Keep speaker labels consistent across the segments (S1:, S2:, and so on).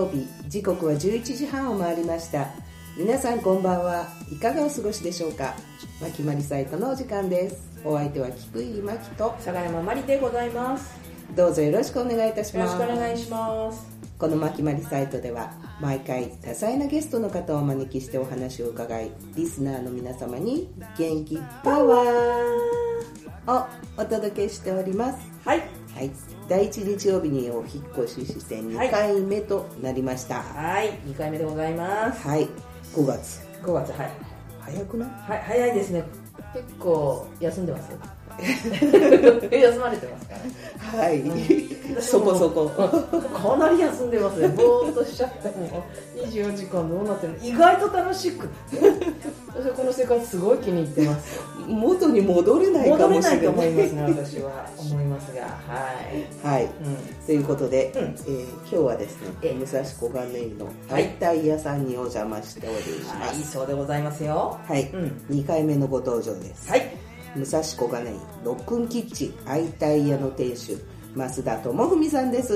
S1: 曜日時刻は11時半を回りました。皆さんこんばんは。いかがお過ごしでしょうか。まきまりサイトのお時間です。お相手は菊井真希と
S2: 相良まりでございます。
S1: どうぞよろしくお願いいたし
S2: よろ
S1: ます
S2: しくお願いします。
S1: このまきまりサイトでは毎回多彩なゲストの方をお招きしてお話を伺いリスナーの皆様に元気パワーをお届けしております。
S2: はい。
S1: はい第一日曜日にお引っ越しして2回目となりました。
S2: はい。2回目でございます。
S1: はい、5月。
S2: 5月はい。
S1: 早くない？
S2: はい早いですね。結構休んでます 休まれてますか？ら
S1: はい、
S2: うん。
S1: そこそこ。
S2: かなり休んでますね。ぼーっとしちゃってもう。24時間どうなってるの？意外と楽しく私はこの生活すごい気に入ってます。
S1: 元に戻れないかもしれない。
S2: と思いますね私は。思いますが。はい。
S1: はい、
S2: うん。
S1: ということで、
S2: うん。
S1: えー今日はですね
S2: え
S1: 武蔵小金井の
S2: はい
S1: 解体屋さんにお邪魔しておりま
S2: はい
S1: す
S2: そうでございますよ。
S1: はい、
S2: うん。
S1: 2回目のご登場です、
S2: はい。
S1: 武蔵小金井ロックンキッチン解体屋の店主増田智文さんです、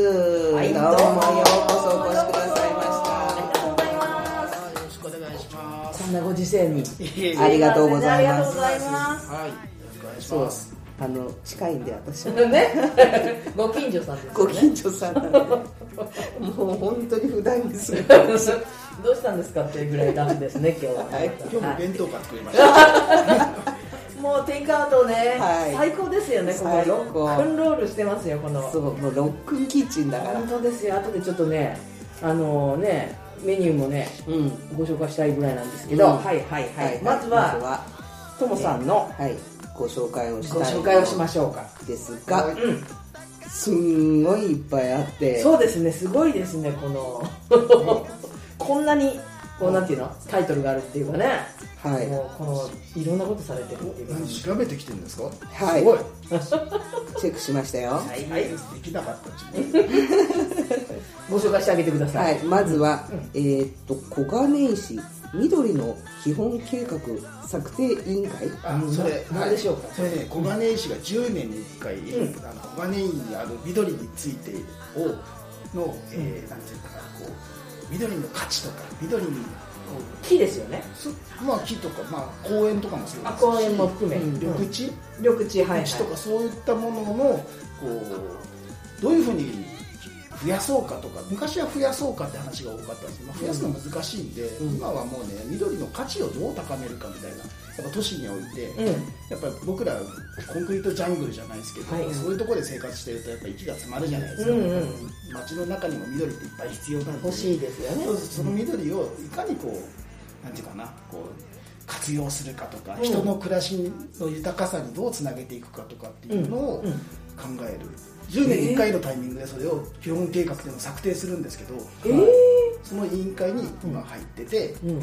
S2: はい
S1: どうも。ようこそお越しくださいま
S2: ありこんなご時世に。
S1: ありがとうございます。
S2: ありがとうございます。
S3: はい、よろしくお願いし
S1: そう
S3: ます。
S1: あの近いんで私は。
S2: ね。ご近所さんですよね。
S1: ご近所さんなんで。もう本当に普段にする
S2: どうしたんですかっていうぐらいラフですね今日は、
S1: はい。
S3: 今日も弁当買ってくれました。
S2: もうテイクアウトね、
S1: はい。
S2: 最高ですよねここ。
S1: 最
S2: ロ
S1: 高
S2: ックンロールしてますよこの。
S1: そうもうロックンキッチンだから。
S2: 本当ですよ。後でちょっとねあのねメニューもね
S1: うん
S2: ご紹介したいぐらいなんですけど、
S1: うん。
S2: はいはいはい、
S1: はい
S2: まずはともさんの
S1: はい。ご紹介をしたい
S2: ご紹介をしましょうか。
S1: ですが、
S3: はい
S2: うん。
S1: すんごいいっぱいあって。
S2: そうですね。すごいですねこの。こんなにこうなんていうの？タイトルがあるっていうかね、
S1: はい。
S2: もうこのいろんなことされてるっていう。か
S3: 何調べてきてるんですか？
S1: はい。
S3: すごい。
S1: チェックしましたよ。は
S2: はい、
S3: はい、できなかった。
S2: ご紹介してあげてください、
S1: い、まずは、えーっと小金井市緑の基本計画策定委員会？
S3: あ、それ、
S2: 何でしょうか？
S3: それね、小金井市が10年に1回、
S2: うん。
S3: あの小金井にある緑についてをの、えーなんていうかな、こう緑の価値とか緑にこ
S2: 木ですよね。
S3: まあ木とかまあ公園とかもそうですし
S2: あ公園も含め、
S3: うん。緑地、
S2: 緑地はい、はい。
S3: 緑地とかそういったもののこうどういうふうに増やそうかとか昔は増やそうかって話が多かったんですけど、まあ、増やすの難しいんで、
S1: うん。
S3: 今はもうね緑の価値をどう高めるかみたいなやっぱ都市において、
S2: うん。
S3: やっぱり僕らコンクリートジャングルじゃないですけど、
S2: はい。
S3: そういうところで生活してるとやっぱ息が詰まるじゃないですか、
S2: うんうん
S3: 街の中にも緑っていっぱい必要なんで
S2: 欲しいですよね。
S3: その緑をいかにこうなんていうかなこう活用するかとか、
S2: うん。
S3: 人の暮らしの豊かさにどうつなげていくかとかっていうのを考える、10年に1回のタイミングでそれを基本計画っていうのを策定するんですけど、
S2: えー。
S3: その委員会に今入ってて、
S2: うん。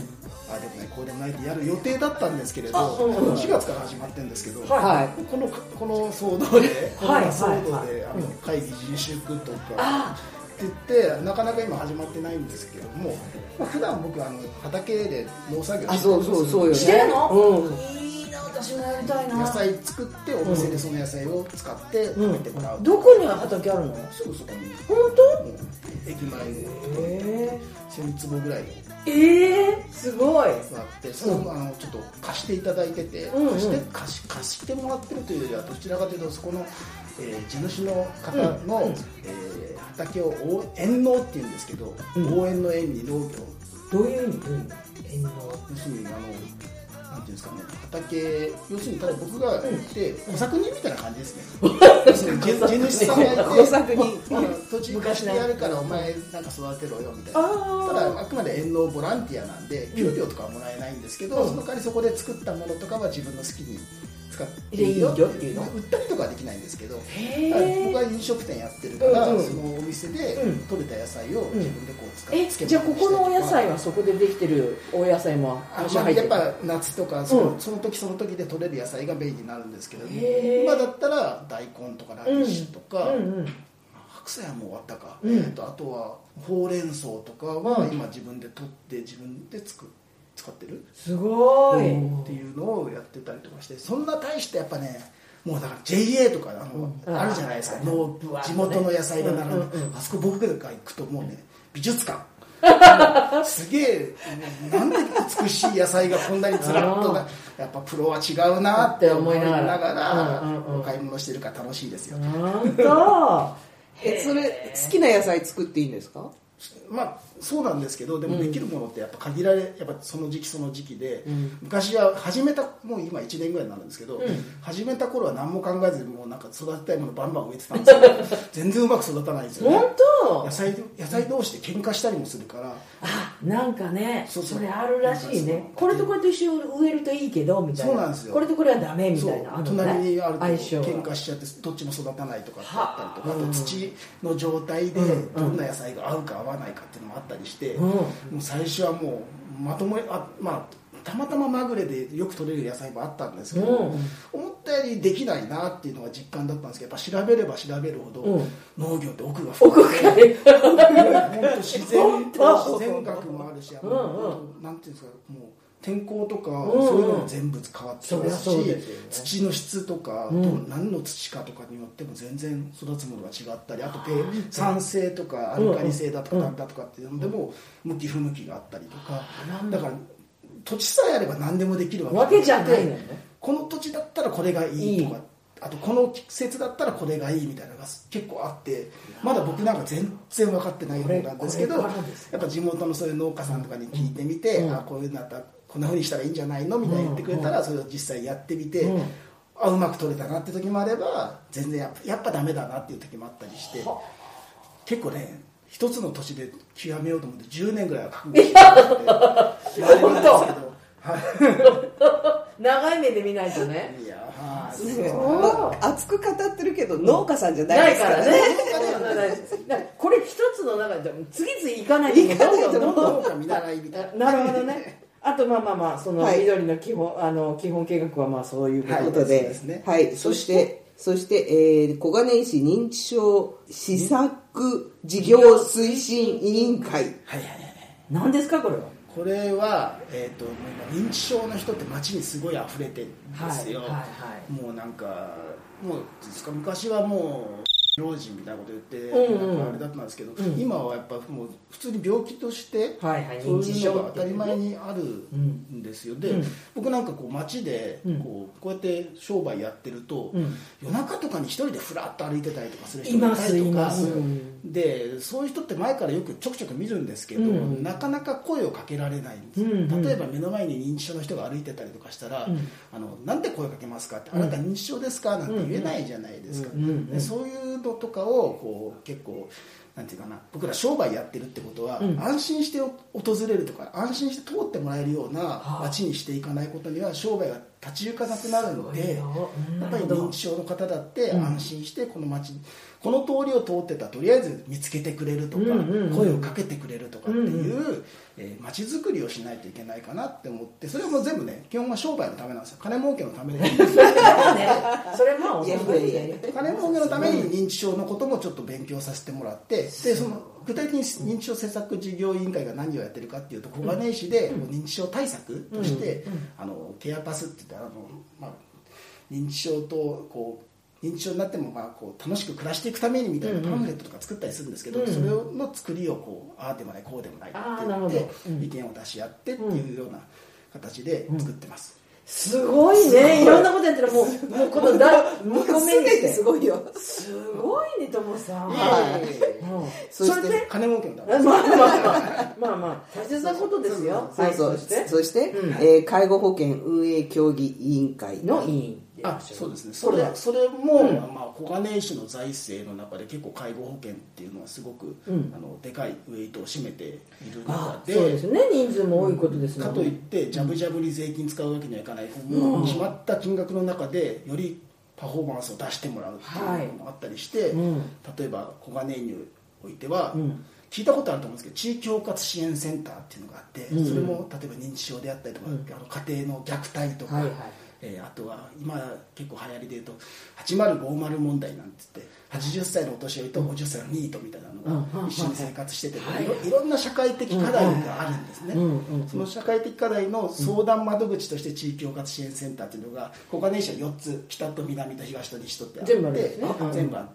S3: ああでもないこうでもないってやる予定だったんですけれど、
S2: あうんうん
S3: 4月から始まってるんですけど、
S2: はい。
S1: はい
S3: このこの騒動で、コロナ騒動で、あの
S2: うん。
S3: 会議自粛とか
S2: あ
S3: って言ってなかなか今始まってないんですけども、まあ、普段僕あの畑で農作業
S1: あ
S3: してる
S1: そうそうそうよ
S2: 私もやりたいな。
S3: 野菜作ってお店でその野菜を使って食べてもらう、
S2: どこに畑あるの？
S3: すぐそこに。
S2: 本
S3: もう駅前に
S2: 当え
S3: 1000坪ぐらいの。
S2: ー、えー、すごい。
S3: があってそれをあのちょっと貸していただいてて、
S2: うんうん。
S3: 貸して貸し貸してもらってるというよりはどちらかというとそこの、えー地主の方の、
S2: うん。うん
S3: えー畑を応縁農っていうんですけど、
S2: うん。
S3: 応援の縁に農業。
S2: どういう意味？どういう意味縁の
S3: 要するにあのなんていうんですかね畑要するにただ僕が行って小作人みたいな感じですね。地地主さんがいて
S1: 小作人。
S3: あの土地貸してやるからお前なんか育てろよみたいな。
S2: あ
S3: ただあくまで縁農ボランティアなんで給料とかはもらえないんですけど、
S2: うん。
S3: その代わりそこで作ったものとかは自分の好きに使って
S2: でいいよ。っていうの
S3: 売ったりとかはできないんですけど僕
S2: え
S3: は飲食店やってるから、
S2: うんうん。
S3: そのお店で
S2: うん。
S3: 取れた野菜を自分でこう使って、
S2: え
S3: 漬
S2: じゃあここのお野菜
S3: は
S2: はそこでできてるお野菜も
S3: あまあやっぱ夏とかその,、
S2: うん。
S3: その時その時で取れる野菜がメインになるんですけど今だったら大根とかラディッシュとか、
S2: うんうん
S3: 白菜はもう終わったか、
S2: うん。
S3: えっとあとはほうれん草とかは
S2: うん。
S3: 今自分で取って自分で作使ってる？
S2: すごい、
S3: っていうのをやってたりとかしてそんな大してやっぱねもうだから JA とかあの、
S2: うん。
S3: あるじゃないですか、
S2: うん
S3: 地元の野菜が並んで、
S2: うん
S3: あそこ僕が行くともうね美術館。すげえなんで美しい野菜がこんなにずらっとなやっぱプロは違うなって思いながら
S2: うんうんうん
S3: お買い物してるから楽しいですよ、
S2: なんと
S1: えそれ好きな野菜作っていいんですか？
S3: まあそうなんですけどでもできるものってやっぱ限られやっぱその時期その時期で、
S2: うん。
S3: 昔は始めたもう今1年ぐらいになるんですけど、
S2: うん。
S3: 始めた頃は何も考えずにもうなんか育てたいものバンバン植えてたんですけど全然うまく育たないんですよね。
S2: 本当？
S3: 野菜野菜同士で喧嘩したりもするから
S2: あなんかね
S3: そうそう。
S2: それあるらしいね。これとこれと一緒に植えるといいけどみたいな。
S3: そうなんですよ。
S2: これとこれはダメみたいなね
S3: 隣にあると喧嘩しちゃってどっちも育たないとかあったりとか
S2: はあ。
S3: あと土の状態で
S2: うん。
S3: どんな野菜が合うか合わないかっていうのもあったりして、
S2: うん。
S3: もう最初はもうまともにあまあたまたままぐれでよく取れる野菜もあったんですけど、
S2: うん。
S3: 思ったよりできないなっていうのが実感だったんですけどやっぱ調べれば調べるほど、
S2: うん。
S3: 農業って奥が深
S2: 奥
S3: くて
S2: がね
S3: 本当自然自然学もあるし、あの
S2: うん
S3: なんていうんですかもう天候とか、
S2: ん
S3: そういうのも全部変わってきますし
S2: ね。
S3: 土の質とか、
S2: うん。
S3: 何の土かとかによっても全然育つものが違ったりあとペ酸性とかアルカリ性だとかだとかっていうのでも向き不向きがあったりとか。
S2: だ
S3: から土地さえあれば何でもできるわ
S2: わけじゃないね。
S3: この土地だったらこれがいいとかあとこの季節だったらこれがいいみたいなのが結構あってまだ僕なんか全然分かってない方なんですけどやっぱ地元のそういう農家さんとかに聞いてみて、
S2: うん。
S3: あこういうのだったらこんなふうにしたらいいんじゃないのみたいに言ってくれたら、それを実際やってみて、
S2: うん。
S3: あうまく取れたなって時もあれば全然やっぱやっぱダメだなっていう時もあったりして
S2: は
S3: 結構ね一つの土地で極めようと思って10年ぐらいは覚悟してって言われるんですけど、は
S2: 長い目で見ないとね。
S3: い、い。や
S1: 熱く語ってるけど農家さんじゃな
S2: ないい
S1: ですから。
S2: ね。これ一つの中で次々行かないとどんどんどんどん
S3: 農家見習いみたいな。
S2: なるほどね。あとまあまあまあその
S1: はい。
S2: 緑の基本、あの基本計画はまあそういうことで、
S1: で
S3: すね。
S1: はい、そして、そして、えー、小金井市認知症施策事業推進委員会。
S3: はいはいはい
S2: 何ですかこれは？
S3: これは、えー、と認知症の人って街にすごい溢れてるんですよ、
S2: はいはいはい
S3: もうなんかもうですか昔はもう老人みたいなこと言って、
S2: うんうん。
S3: なんかあれだったんですけど、
S2: うん。
S3: 今はやっぱもう普通に病気として、
S2: はいはい
S3: そういうのが当たり前にあるんですよ、で、
S2: うん。
S3: 僕なんかこう街で
S2: うん。
S3: こうこうやって商売やってると、
S2: うん。
S3: 夜中とかに一人でふらっと歩いてたりとかする人
S2: い
S3: たりとか
S2: ます、
S3: でそういう人って前からよくちょくちょく見るんですけど、
S2: うん。
S3: なかなか声をかけられないんです、
S2: うんうん。
S3: 例えば目の前に認知症の人が歩いてたりとかしたら「
S2: うん。
S3: あのなんで声かけますか?」って「
S2: うん。
S3: あなた認知症ですか?」なんて言えないじゃないですか、でそういうのとかをこう結構なんていうかな僕ら商売やってるってことは、
S2: うん。
S3: 安心して訪れるとか安心して通ってもらえるような
S2: はあ
S3: 街にしていかないことには商売が立ち行かなくなるので。やっぱり認知症の方だって
S2: うん。
S3: 安心してこの街、この通りを通ってたらとりあえず見つけてくれるとか、
S2: うんうんうん。
S3: 声をかけてくれるとかっていう、
S2: うん
S3: えー街づくりをしないといけないかなって思ってそれはもう全部ね基本は商売のためなんですよ。金儲けのためで
S2: それまあ
S1: いやいやいやいや
S3: 金儲けのために認知症のこともちょっと勉強させてもらってでその具体的に認知症施策事業委員会が何をやってるかっていうと小金井市で認知症対策として、あのケアパスって言ってあの、まあ、認知症とこう認知症になってもまあこう楽しく暮らしていくためにみたいなパンフレットとか作ったりするんですけど、それの作りをこうああでもないこうでもないって言って、
S2: うん。
S3: 意見を出し合ってっていうような形で作ってます。
S2: すごいね。い。ろんなことやってる。もうもうこのだ2個目に。して
S1: すごいよ。
S2: すごいねともさん。
S1: はい。
S2: うん
S1: そ
S2: れで
S3: 金儲けのため
S2: まあまあまあまあまあ大切なことですよ。
S1: そうそう。
S2: はいそして。
S1: そして、
S2: うん。
S1: えー介護保険運営協議委員会
S2: の委員
S3: あそうですね。そ
S2: これ
S3: れそれも、
S2: うん。
S3: まあ、小金井市の財政の中で結構介護保険っていうのはすごく、
S2: うん。
S3: あのでかいウェイトを占めている
S2: あ
S3: 中で
S2: そうですね。人数も多いことですもん
S3: かといってジャブジャブに税金使うわけにはいかない、もう決まった金額の中でよりパフォーマンスを出してもらうっていうのもあったりして、
S2: うん。
S3: 例えば小金井においては、
S2: うん。
S3: 聞いたことあると思うんですけど地域包括支援センターっていうのがあって、
S2: うん。
S3: それも例えば認知症であったりとか、
S2: うん。
S3: あの家庭の虐待とか、
S2: はいはい
S3: えーあとは今結構流行りで言うと8050問題なんて言って80歳のお年寄りと50歳のニートみたいなの
S2: うん。
S3: が一緒に生活してて、
S2: はい
S3: い。ろいろんな社会的課題があるんですね、その社会的課題の相談窓口として地域包括支援センターっていうのが小金井市は4つ北と南と東と西とってあって
S2: 全部あるんですね。
S3: あ全部あって。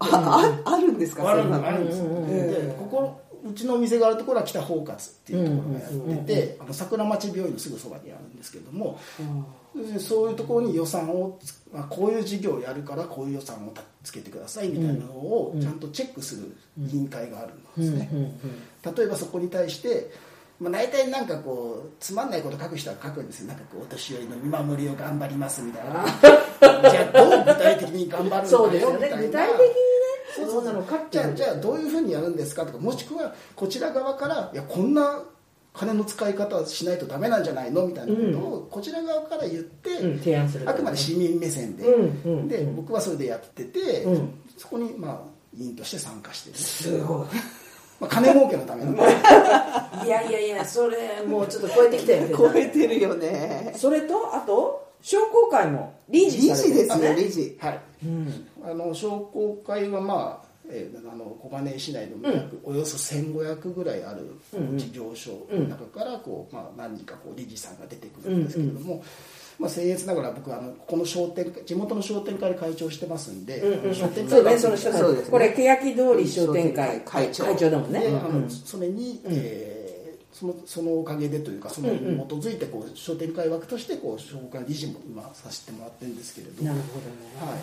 S1: あるんですか？
S3: ある
S1: そん
S3: ですよ、
S2: うんうんうん。
S3: でここうちのお店があるところは北包括っていうところがやってて、あの桜町病院のすぐそばにあるんですけども、そういうところに予算をつ、まあ、こういう事業をやるからこういう予算をつけてくださいみたいなのをちゃんとチェックする委員会があるんですね、例えばそこに対して、まあ、大体なんかこうつまんないこと書く人は書くんですよ。なんかこうお年寄りの見守りを頑張りますみたいな。じゃあどう具体的に頑張るんだ
S2: そうですよ
S3: よみたいな
S2: ね。具体的にね
S3: そう
S2: なの書
S3: じゃあじゃあどういうふうにやるんですかとかもしくはこちら側からいやこんな金の使い方はしないとダメなんじゃないのみたいなことをこちら側から言って、
S2: うん提案する
S3: あくまで市民目線で、
S2: うんうん
S3: で僕はそれでやってて、
S2: うん。
S3: そこにまあ委員として参加してる、
S2: すごい。
S3: まあ、金儲けのための。
S2: いやいやいやそれもうちょっと超えてきたよ
S1: 超えてるよね。
S2: それとあと商工会も理事
S1: 理事ですよ理事。
S3: はい。
S2: うん。
S3: あの商工会はまあえーあの小金井市内の約およそ1500ぐらいある
S2: うん
S3: 事業所の中からこう、まあ、何人かこう理事さんが出てくるんですけれども、まあ、僭越ながら僕はあのここの商店地元の商店会で会長してますんで、
S2: うんうん
S3: 商店
S2: そう
S3: 会。
S2: これ欅通り商店会
S1: 会長。
S2: 会長だもんね。
S3: で、あの
S2: うん。
S3: それに、えーそのそのおかげでというかそのに基づいてこう商店会枠としてこう商工会理事も今させてもらってるんですけれど。
S2: なるほどね。
S3: はい。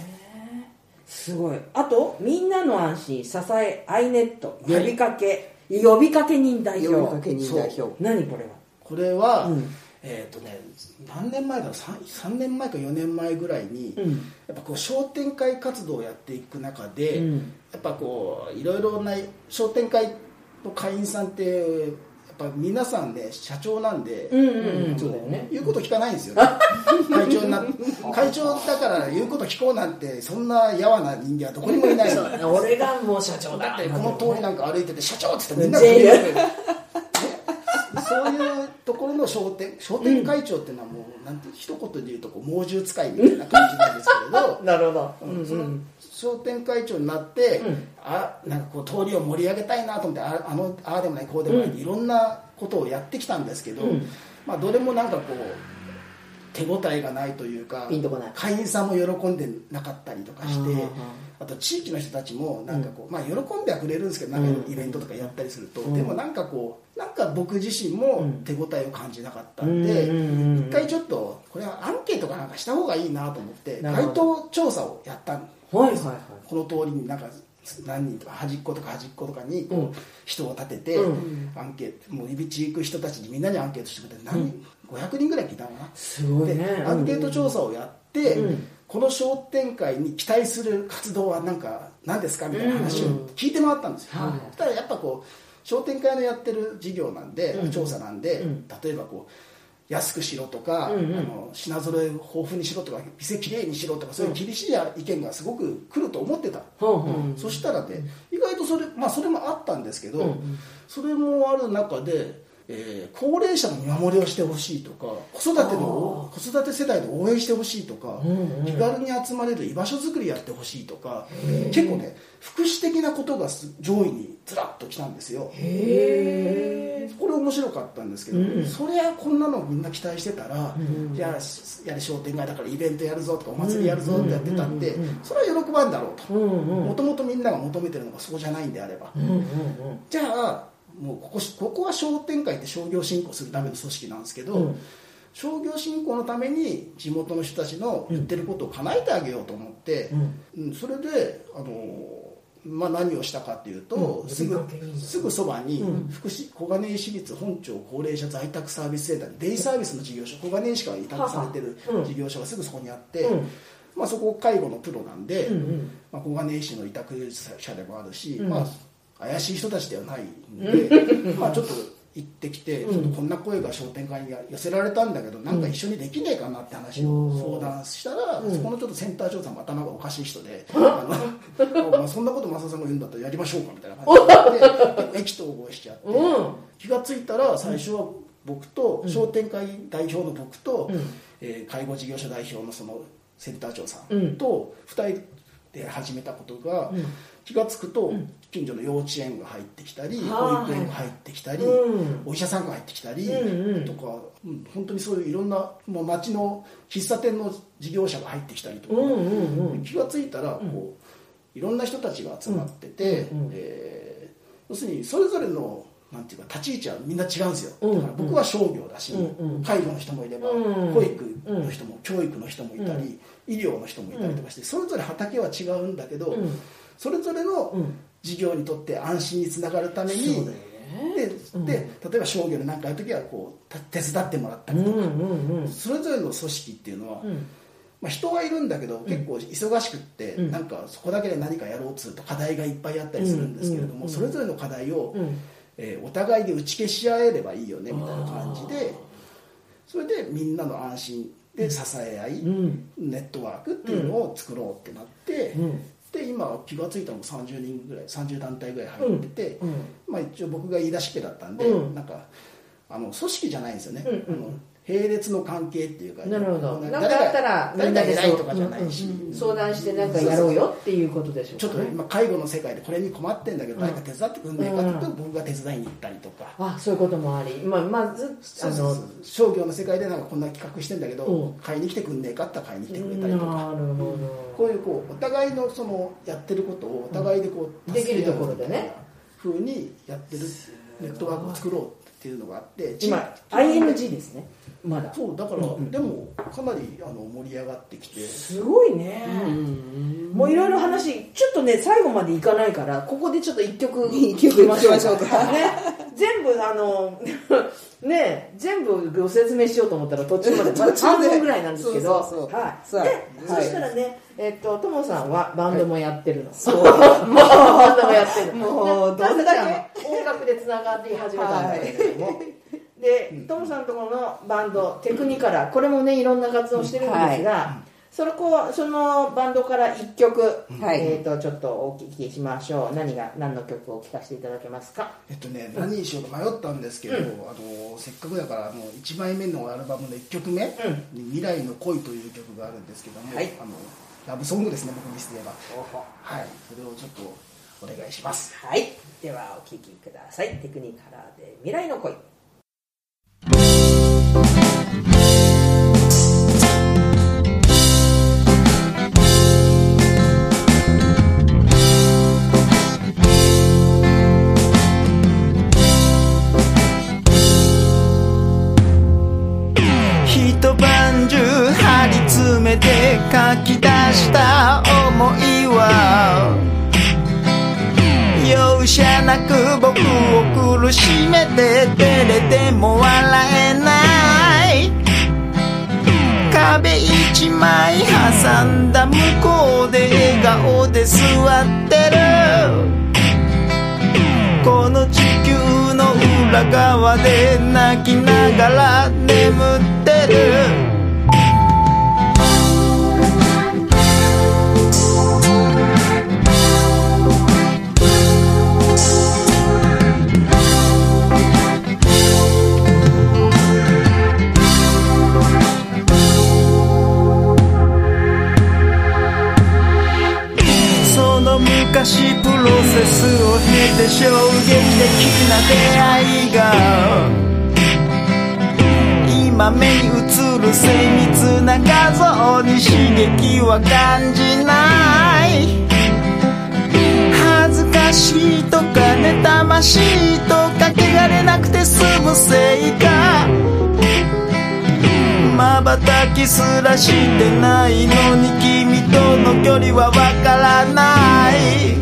S2: すごい。あとみんなの安心支えアイネット呼びかけ、呼びかけ人代表。
S1: 呼びかけ人代表。
S2: 何これは？
S3: これは、
S2: うん。
S3: えっ、とね何年前だろう？3, 3年前か4年前ぐらいに、
S2: うん。
S3: やっぱこう商店会活動をやっていく中で、
S2: うん。
S3: やっぱこういろいろな商店会の会員さんってやっぱ皆さんね社長なんで、
S2: うんうんうん。そうだよね。
S3: 言うこと聞かないんですよ、ね、会長にな会長だから言うこと聞こうなんてそんなやわな人間はどこにもいないの。
S2: 俺がもう社長だ。
S3: だってこの通りなんか歩いてて社長って言ってみんなそういうところの商店商店会長っていうのはもう、なんて一言で言うとこう猛獣使いみたいな感じなんですけれど。
S2: なるほど。
S3: うん。その商店会長になって、
S2: うん。
S3: あなんかこう通りを盛り上げたいなと思ってああのああでもないこうでもない、いろんなことをやってきたんですけど、
S2: うん。
S3: まあ、どれもなんかこう手応えがないというか会員さんも喜んでなかったりとかして
S2: あ
S3: と地域の人たちもなんかこう、まあ、喜んではくれるんですけどなん。かイベントとかやったりすると、
S2: うん。
S3: でもなんかこうなんか僕自身も
S2: うん。
S3: 手応えを感じなかったんで、
S2: うんうんうんうん。
S3: 一回ちょっとこれはアンケートかなんかした方がいいなと思って街頭調査をやったん
S2: はいはいはい。
S3: この通りになんか何人とか端っことか端っことかに人を立てて、
S2: うん。
S3: アンケートもういびち行く人たちにみんなにアンケートしてくれて何人、500人ぐらい聞いたのかな。
S2: すごいね。
S3: でアンケート調査をやって、
S2: うん。
S3: この商店会に期待する活動は何か何ですかみたいな話を聞いて回ったんですよ、
S2: はい。
S3: そしたらやっぱこう商店会のやってる事業なんで、
S2: うん。
S3: 調査なんで、
S2: うん。
S3: 例えばこう安くしろとか、
S2: うんうん。
S3: あの品揃え豊富にしろとか店きれいにしろとかそういう厳しい意見がすごく来ると思ってた、
S2: ほうほう。
S3: そしたらね意外とそれ,、まあ、それもあったんですけど、
S2: うん。
S3: それもある中で、えー高齢者の見守りをしてほしいとか子育ての子育て世代の応援してほしいとか、
S2: うんうん。
S3: 気軽に集まれる居場所づくりやってほしいとか結構ね福祉的なことがす上位にずらっときたんですよ。
S2: へ
S3: これ面白かったんですけど、
S2: うん
S3: そりゃこんなのみんな期待してたら、
S2: うん
S3: じゃあやれ商店街だからイベントやるぞとかお祭りやるぞってやってたって、
S2: うんうんうん
S3: それは喜ばんだろうと。
S2: うんうん。
S3: もともとみんなが求めてるのがそうじゃないんであれば、
S2: うんうん。
S3: じゃあもうここここは商店会って商業振興するための組織なんですけど、
S2: うん。
S3: 商業振興のために地元の人たちの言ってることを叶えてあげようと思って、
S2: うん。
S3: うんそれであの、まあ、何をしたかっていうと、
S2: うん。
S3: すぐすぐそばに
S2: うん。
S3: 福祉小金井市立本町高齢者在宅サービスセンターにデイサービスの事業所小金井市から委託されてる事業所がすぐそこにあって、
S2: うん。
S3: まあ、そこ介護のプロなんで、まあ、小金井市の委託者でもあるし、
S2: うん。
S3: まあ、怪しい人たちではないんで、まあちょっと行ってきて、
S2: うん。
S3: ちょっとこんな声が商店会に寄せられたんだけど、なんか一緒にできねえかなって話を相談したら、
S2: うん。
S3: そこのちょっとセンター長さんも頭がおかしい人で、あのまあそんなこと増田さんが言うんだったらやりましょうかみたいな感じで、意気投合しちゃって、
S2: うん。
S3: 気がついたら最初は僕と、商店会代表の僕と、
S2: うん。
S3: えー介護事業所代表のそのセンター長さ
S2: うん。
S3: んと2人で始めたことが、
S2: うん
S3: 気が付くと
S2: ん。
S3: 近所の幼稚園が入ってきたり、
S2: はい。
S3: 保育園が入ってきたり、
S2: うん。
S3: お医者さんが入ってきたり、とか、うん本当にそういういろんなもう町の喫茶店の事業者が入ってきたりとか、気が付いたらこういろんな人たちが集まってて、要するにそれぞれのなんていうか立ち位置はみんな違うんですよ、
S2: うん。
S3: だから僕は商業だし、介護の人もいれば、
S2: うん。
S3: 保育の人も、教育の人もいたり、医療の人もいたりとかしてそれぞれ畑は違うんだけど、
S2: うん
S3: それぞれの
S2: うん。
S3: 事業にとって安心につながるために、
S2: そうだよね。
S3: でで例えば商業で何かある時はこうた手伝ってもらったりとか、それぞれの組織っていうのは、
S2: うん。
S3: まあ、人はいるんだけど結構忙しくって、
S2: うん。
S3: なんかそこだけで何かやろうっつうと課題がいっぱいあったりするんですけれども、それぞれの課題を、
S2: うん。
S3: えーお互いで打ち消し合えればいいよねみたいな感じでそれでみんなの安心で支え合い、
S2: うん。
S3: ネットワークっていうのを作ろうってなって、
S2: うん
S3: で今気が付いたのも30人ぐらい30団体ぐらい入ってて、
S2: うん。
S3: まあ、一応僕が言い出しっぺだったんで、
S2: うん。
S3: なんかあの組織じゃないんですよね、
S2: うんうん。
S3: あの並列の関係っていうか
S2: なるほど。
S3: 誰
S2: なんかあったらみんなでそう
S3: 誰が偉いとかじゃないし、
S2: うんうん。相談してなんかやろうよっていうことでしょう
S3: ちょっと今介護の世界でこれに困ってんだけど誰か手伝ってくんねえかって言うと僕が手伝いに行ったりとか、
S2: あそういうこともあり、まあ、まずあの
S3: 商業の世界でなんかこんな企画してんだけど、
S2: うん。
S3: 買いに来てくんねえかって買いに来てくれた
S2: なる
S3: りとか、
S2: ほど。
S3: こういうこうお互いのそのやってることをお互いでこう
S2: うん。できるところでね。
S3: 助け合うにやってるネットワークを作ろうっていうのがあって
S2: 今
S3: 地
S2: ING ですね。まだ。
S3: そうだから、
S2: うんうん
S3: でもかなりあの盛り上がってきて。
S2: すごいね、もういろいろ話ちょっとね最後までいかないからここでちょっと一曲
S1: 一曲
S2: 聴き
S1: ましょうか。
S2: ね、全部あの ね全部ご説明しようと思ったら途中までまだ
S1: 途中で。
S2: 半分ぐらいなんですけど。
S1: そうそうそう。
S2: はい。で、
S1: はい。
S2: そしたらねえっとともさんはバンドもやってるの、
S1: そう。
S2: もうバンドもやってる。の
S1: もうどんだけ
S2: でつながって始めたんだけれども、でトムさんとこのバンドテクニカラーこれもねいろんな活動してるんですが、それこうそのバンドから1曲、
S1: はい。
S2: えー、とちょっとお聞きしましょう。何が何の曲を聴かせていただけますか？
S3: えっとね、何にしようか迷ったんですけど、あのせっかくだからあの1枚目のアルバムの1曲目に「未来の恋」という曲があるんですけども、
S2: はい。
S3: あのラブソングですね僕にして言えば。はい。それをちょっとお願いします。
S2: はい。ではお聴きください。テクニカラーで未来の恋。
S4: 一晩中張り詰めて書き出したなく僕を苦しめて照れても笑えない。壁一枚挟んだ向こうで笑顔で座ってる。この地球の裏側で泣きながら眠ってる。の昔プロセスを経て衝撃的な出会いが今目に映る精密な画像に刺激は感じない恥ずかしいとか妬ましいとか汚れなくて済むせいか。瞬きすらしてないのに君との距離はわからない。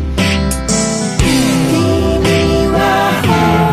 S4: 君は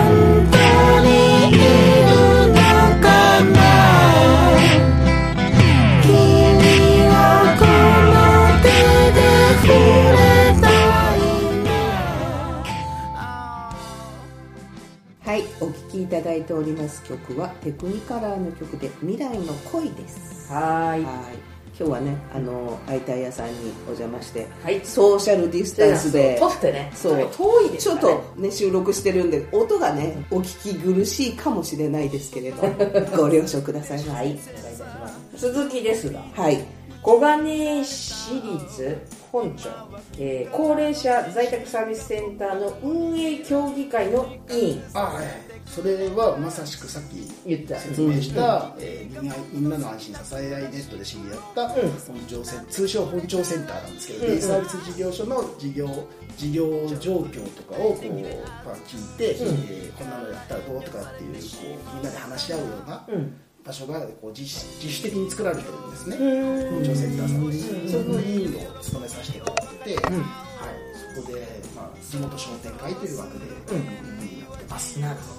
S4: た
S1: だいております曲はテクニカラーの曲で「未来の恋」です。
S2: はーい。
S1: はい。今日はね、あの相対屋さんにお邪魔して、
S2: はい。
S1: ソーシャルディスタンスで。
S2: 撮ってね。
S1: そう。
S2: 遠いです
S1: ちょっとね収録してるんで音がねお聞き苦しいかもしれないですけれど ご了承ください。ませ
S2: はい。お願い。いたします続きですが
S1: はい。
S2: 小金井市立本庁、えー高齢者在宅サービスセンターの運営協議会の委員。
S3: あはいそれはまさしくさっき
S2: 言った
S3: 説明した、えーみんなみんなの安心支え合いネットで知り合った本庁セン通称本庁センターなんですけど、デイサービス事業所の事業事業状況とかをこう、まあ、聞いて、えーこんなのやったらどうとかっていうこうみんなで話し合うような場所がこう自主自主的に作られてるんですね、本庁センターさんで、それの委員を務めさせていただいて、はい、そこで、まあ、地元商店会という枠で、うん、やってます。
S2: なるほど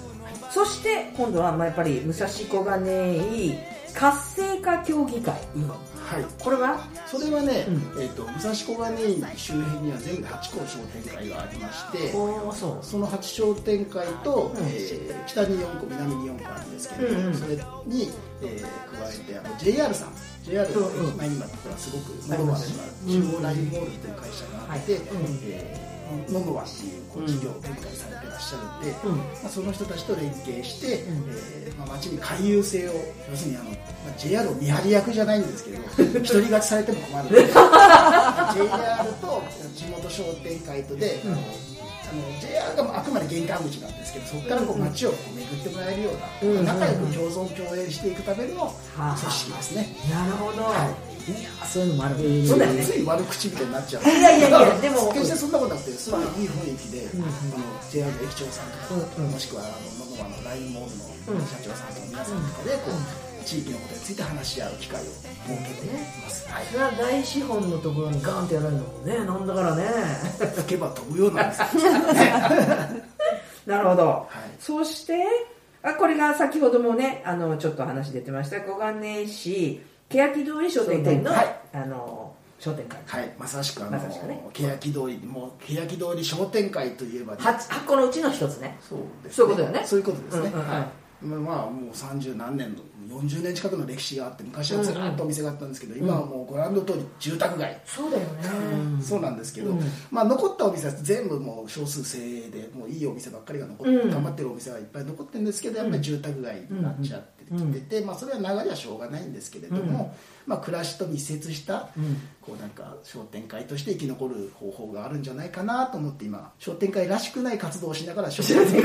S2: そして今度はまあやっぱり武蔵小金井活性化協議会委員
S3: はい。
S2: これは？
S3: それはね、えー、と武蔵小金井周辺には全部で8個商店会がありまして
S2: そう。
S3: その8商店会と、
S2: ん。
S3: えー北に4個南に4個あるんですけど、
S2: うんうん。
S3: それに、えー加えてあの JR さん。JR の
S2: うんうん
S3: 前に今す。ごくノロワンには中央ラインモールという会社があって、えーノノワンっていうこう事業を展開されてらっしゃるんで、
S2: うん。
S3: まあ、その人たちと連携して、えーまあ、街に回遊性を要するにあの、まあ、JR を見張り役じゃないんですけど 独り勝ちされても困る。んで JR と地元商店会とで、あのあの JR があくまで玄関口なんですけどそこからこう街を巡ってもらえるような、
S2: うん。
S3: 仲良く共存共栄していくための
S2: あ
S3: 組織ですね、
S2: なるほど、、
S3: はい
S2: やそういうのもあるそうだよね。
S3: つい悪口みたいになっちゃう。
S2: いやいやいやでも
S3: 決してそんなことなくてすごいいい雰囲気で、あの JR の駅長さんとか、
S2: うんうん。
S3: もしくはあのノノワのラインモールの社長さんとか皆さん。とかでこう、地域のことについて話し合う機会を設けています、はい。
S2: それは大資本のところにガンってやられるのもねなんだからね。
S3: 吹けば飛ぶようなんですよ。
S2: なるほど、
S3: い。
S2: そしてあこれが先ほどもねあのちょっと話出てました小金井市欅通り商店会の,、
S3: はい
S2: あの商店会。
S3: はい、まさしくあの、
S2: ね。
S3: 欅通りもう欅通り商店会といえば、ね、
S2: 8, 8個のうちの一つね。
S3: そうです、
S2: そういうことだよね。
S3: そういうことですね、はい。まあ、まあもう30何年の40年近くの歴史があって昔はずらっとお店があったんですけど、今はもうご覧の通り住宅街、
S2: そうだよね、
S3: そうなんですけど、
S2: うん。
S3: まあ、残ったお店は全部もう少数精鋭でもういいお店ばっかりが残って、
S2: うん。
S3: 頑張ってるお店はいっぱい残ってるんですけどやっぱり住宅街になっちゃってきてて、まあ、それは流れはしょうがないんですけれども、まあ、暮らしと密接した、こうなんか商店会として生き残る方法があるんじゃないかなと思って今商店会らしくない活動をしながら商店会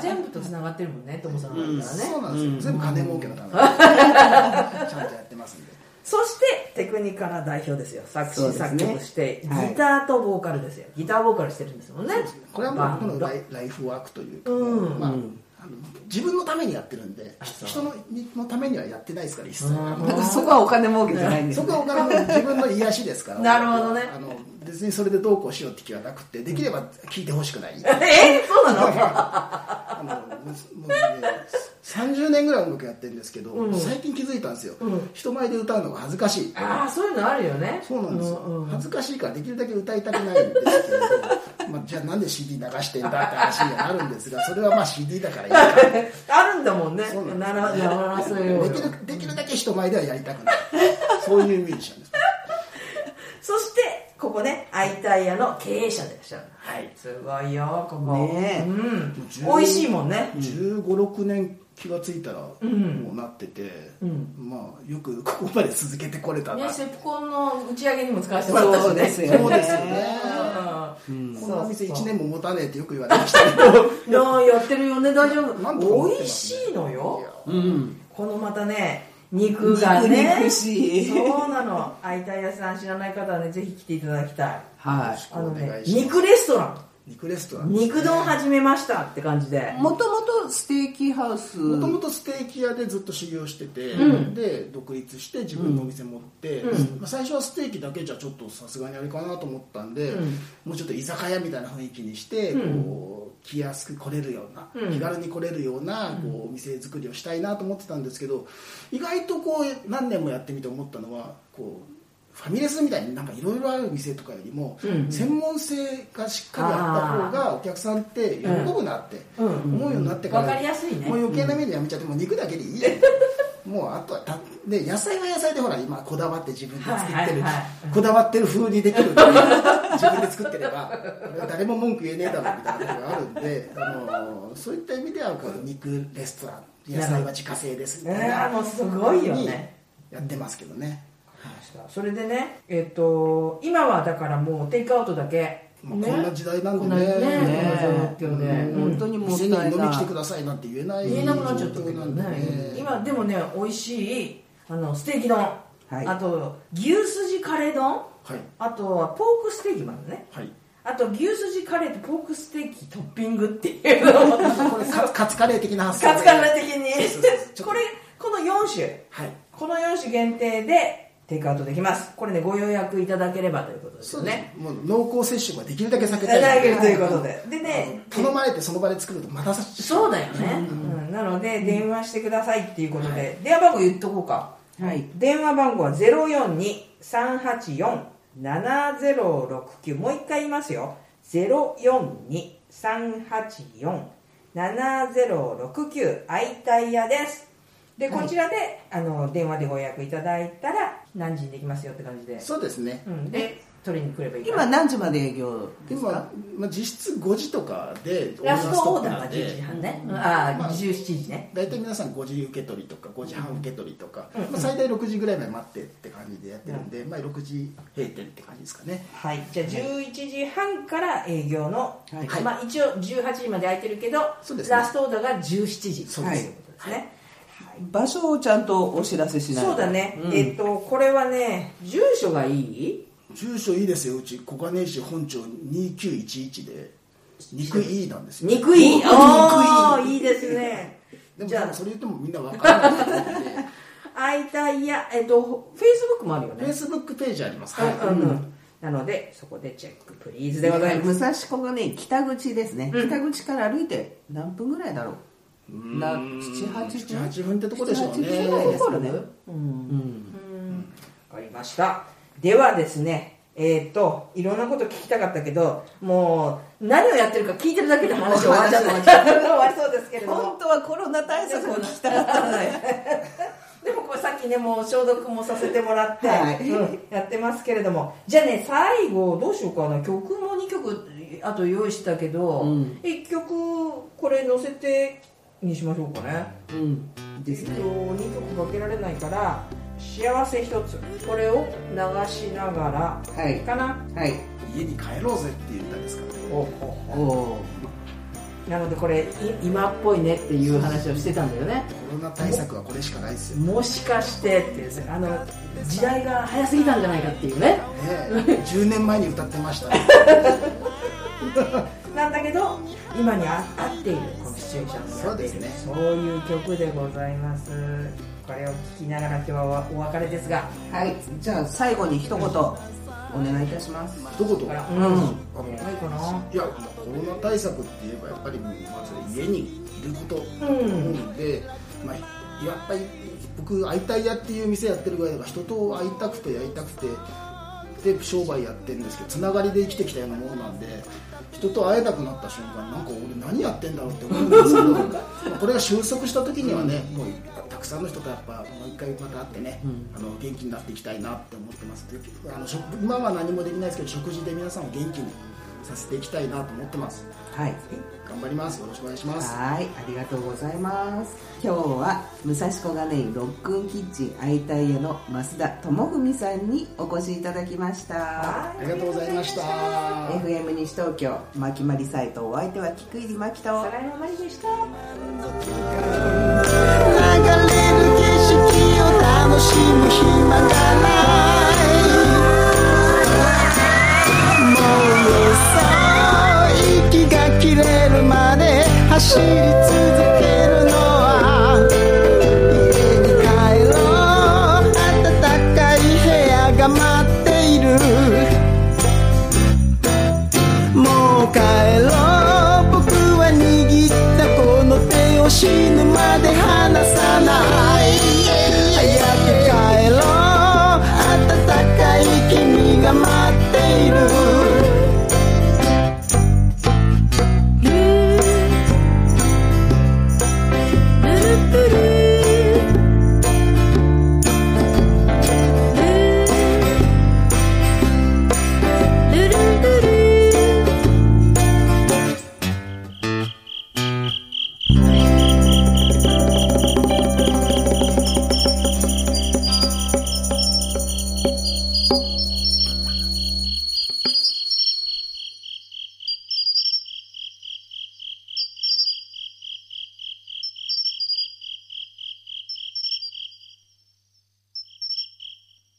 S2: 全部とつながってるもんね友さんだからね、
S3: そうなんですよ、全部金儲けのために。ちゃんとやってますんで。
S2: そしてテクニカル代表ですよ。作詞、
S1: ね。
S2: 作曲して。ギ
S1: はい。
S2: ターとボーカルですよ。ギターボーカルしてるんですもんね。
S3: これはもう僕のライフワークというか、
S2: うん。
S3: まあ、自分のためにやってるんで人ののためにはやってないですから一切、
S2: うん。
S1: そこはお金儲けじゃないんですね。
S3: そこはお金の自分の癒しですから。
S2: なるほどね。
S3: あの別にそれでどうこうしようって気はなくてできれば聞いてほしくない。
S2: ド えそうなの？
S3: あのもうもうね30年ぐらい音楽やってるんですけど、最近気づいたんですよ、人前で歌うのが恥ずかしい。
S2: ああそういうのあるよね。
S3: そうなんですよ、
S2: うんうん。
S3: 恥ずかしいからできるだけ歌いたくないんですけれど、まあ、じゃあなんで CD 流してんだって話にはなるんですが それはまあ CD だからいいか
S2: あるんだもんね。
S3: そうなんです
S2: ならならそういう
S3: できるできるだけ人前ではやりたくない。そういうミュージシャンです。
S2: そしてここねアイタイヤの経営者でいらっしゃる。
S3: はい。
S2: すごいよここ。
S1: ねえ。
S2: うん。美味しいもんね。
S3: 1 5 6年気がついたらも
S2: ん。
S3: うなってて、
S2: ん。
S3: まあよくここまで続けてこれたな、
S2: ねセプコンの打ち上げにも使わせてもらったしね。
S1: そうですよね
S3: そうですよね。
S2: うん。
S3: このお店
S2: そう。
S3: 1年も持たねえってよく言われましたけど。
S2: いやーやってるよね。大丈夫。美味しいのよ。
S1: うん。
S2: このまたね肉がね。
S1: 肉肉しい。
S2: そうなの。アイタイヤさん知らない方はねぜひ来ていただきたい。
S1: は
S2: あのね肉レストラン。
S3: 肉レストラン。ね
S2: 肉丼始めましたって感じで。
S1: いもともとステーキハウス。
S3: もともとステーキ屋でずっと修行してて、
S2: うん。
S3: で独立して自分のお店持って、
S2: うん。
S3: まあ最初はステーキだけじゃちょっとさすがにあれかなと思ったんで、
S2: うん。
S3: もうちょっと居酒屋みたいな雰囲気にして、
S2: うん。
S3: こう来やすく来れるような、
S2: うん。
S3: 気軽に来れるようなこうお店作りをしたいなと思ってたんですけど意外とこう何年もやってみて思ったのはこうファミレスみたいになんかいろいろある店とかよりも、
S2: うん。
S3: 専門性がしっかりあった方がお客さんって喜ぶなって
S2: うん。
S3: 思うようになってから、
S2: わかりやすいね。
S3: もう余計なメニューやめちゃってもう肉だけでいい。よ もうあとはたで野菜は野菜でほら今こだわって自分で作ってる、こだわってる風にできる自分で作ってれば誰も文句言えねえだろうみたいなところがあるんであのそういった意味ではこう肉レストラン野菜は自家製ですみたいな
S2: えーもうすごいよね。
S3: やってますけどね。
S2: それでねえっ、と今はだからもうテイクアウトだけ。
S3: まあ、こんな時代なんで
S2: ね。
S3: ね
S2: ねこんな状況で、
S3: うん。
S2: うん
S1: 本当にもっ
S3: 店に飲み来てくださいなんて言えない
S2: 言えなくなっちゃったけどね。今でもね美味しいあのステーキ丼、
S1: はい。
S2: あと牛すじカレー丼。
S3: はい。
S2: あとはポークステーキもあるね。
S3: はい。
S2: あと牛すじカレーとポークステーキトッピングっていう。
S3: これカツカレー的な発想
S2: カツカレー的に。これこの4種。
S3: はい。
S2: この4種限定でテイクアウトできます。これねご予約いただければということですよね。
S3: ねもう濃厚接触はできるだけ避け
S2: いた
S3: い。
S2: けるということで。でね
S3: 頼まれてその場で作るとまたさ
S2: そうだよね、うん。なので電話してくださいっていうことで、電話番号言っとこうか。
S1: はい。
S2: 電話番号は042-384-7069もう一回言いますよ。042-384-7069愛タイヤです。でこちらで、あの電話でご予約いただいたら何時にできますよって感じで、
S3: そうですね。
S2: うん、で取りに来ればいいから。
S1: 今何時まで営業です
S3: 今、
S1: か
S3: まあ、実質5時とかで
S2: ラストオーダー
S3: ストップなんで。
S2: 11時半ね、うん。ああ
S3: まあ
S2: 17時ね。
S3: 大体皆さん5時受け取りとか5時半受け取りとか、
S2: うん。
S3: まあ、最大6時ぐらいまで待ってって感じでやってるんで、まあ、6時閉店って感じですかね。
S2: はい、じゃあ11時半から営業の、
S1: はい。
S2: まあ、一応18時まで空いてるけど、
S3: そうですね。
S2: ラストオーダーが17時。
S3: そう
S2: とい。
S3: です
S2: うことですね、
S1: 場所をちゃんとお知らせしないと。
S2: そうだね、
S1: うん。
S2: えっとこれはね住所がいい？
S3: 住所いいですよ。うち小金井市本町2911で。肉いいなんですよ。
S2: 憎い
S3: 本当に
S2: おーいいですね。
S3: でも
S2: じゃあ。
S3: それ言ってもみんな分からないと
S2: 会いたいやえっとフェイスブックもあるよね。
S3: フェイスブックページあります、
S2: うん
S3: はい
S2: うんうん。なのでそこでチェックプリーズでござい。ます
S1: 武蔵小金井北口ですね、
S2: うん
S1: 北口から歩いて何分ぐらいだろう
S3: うん
S1: な7 8分
S3: ？78分ってとこでしょうね。
S1: 7 8分ね。
S2: うん。わかりました。ではですねえっ、といろんなこと聞きたかったけどもう何をやってるか聞いてるだけで話終わっちゃった。終わりそうですけれども
S1: 本当はコロナ対策を聞きたかったので。
S2: でもこれさっきねもう消毒もさせてもらって、
S1: はい。
S2: うんやってますけれども。じゃあね最後どうしようかな。曲も2曲あと用意したけど、
S1: うん。
S2: 1曲これ載せてにしましょうかね。
S1: うん。です
S2: えっと、
S1: ね
S2: 2曲かけられないから幸せ一つ。これを流しながら
S1: はい。
S2: かな、
S1: はい。
S3: 家に帰ろうぜっていう歌ですからね。
S2: お
S1: おお
S2: なのでこれい今っぽいねっていう話をしてたんだよね。
S3: コロナ対策はこれしかないですよ、ね
S2: もしかしてっていうあの時代が早すぎたんじゃないかっていうね。
S3: 10 年前に歌ってましたね。
S2: なんだけど今にあ合っているこのュエーション
S3: そうです
S2: そういう曲でございます。これを聴きながら今日はお別れですが。
S1: はい。じゃあ最後に一言お願いいたします。
S3: 一言
S1: うん。
S2: いかない
S3: やコロナ対策って言えばやっぱりまず家にいること。
S2: うん。
S3: で、まあ、やっぱり僕会いたい屋っていう店やってるぐらいだから人と会いたくてやりたくて。で商売やってるんですけどつながりで生きてきたようなものなんで人と会えなくなった瞬間なんか俺何やってんだろうって思うんですけど まあこれが収束した時にはねもうたくさんの人とやっぱもう一回また会ってね、あの元気になっていきたいなって思ってます。であの食今は何もできないですけど食事で皆さんを元気にさせていきたいなと思ってます。
S1: はい。
S3: 頑張ります。よろしくお願いします。
S1: はい。ありがとうございます。今日は武蔵小金井ロックンキッチン愛たい屋の増田智文さんにお越しいただきました。
S3: ありがとうございました。
S1: FM 西東京まきまりサイトお相手は菊入真希と。
S2: まりでした。
S4: 流れる景色を楽しむ暇がない走り続けるのは家に帰ろう。暖かい部屋が待っている。もう帰ろう。僕は握ったこの手を死ぬまで離さない。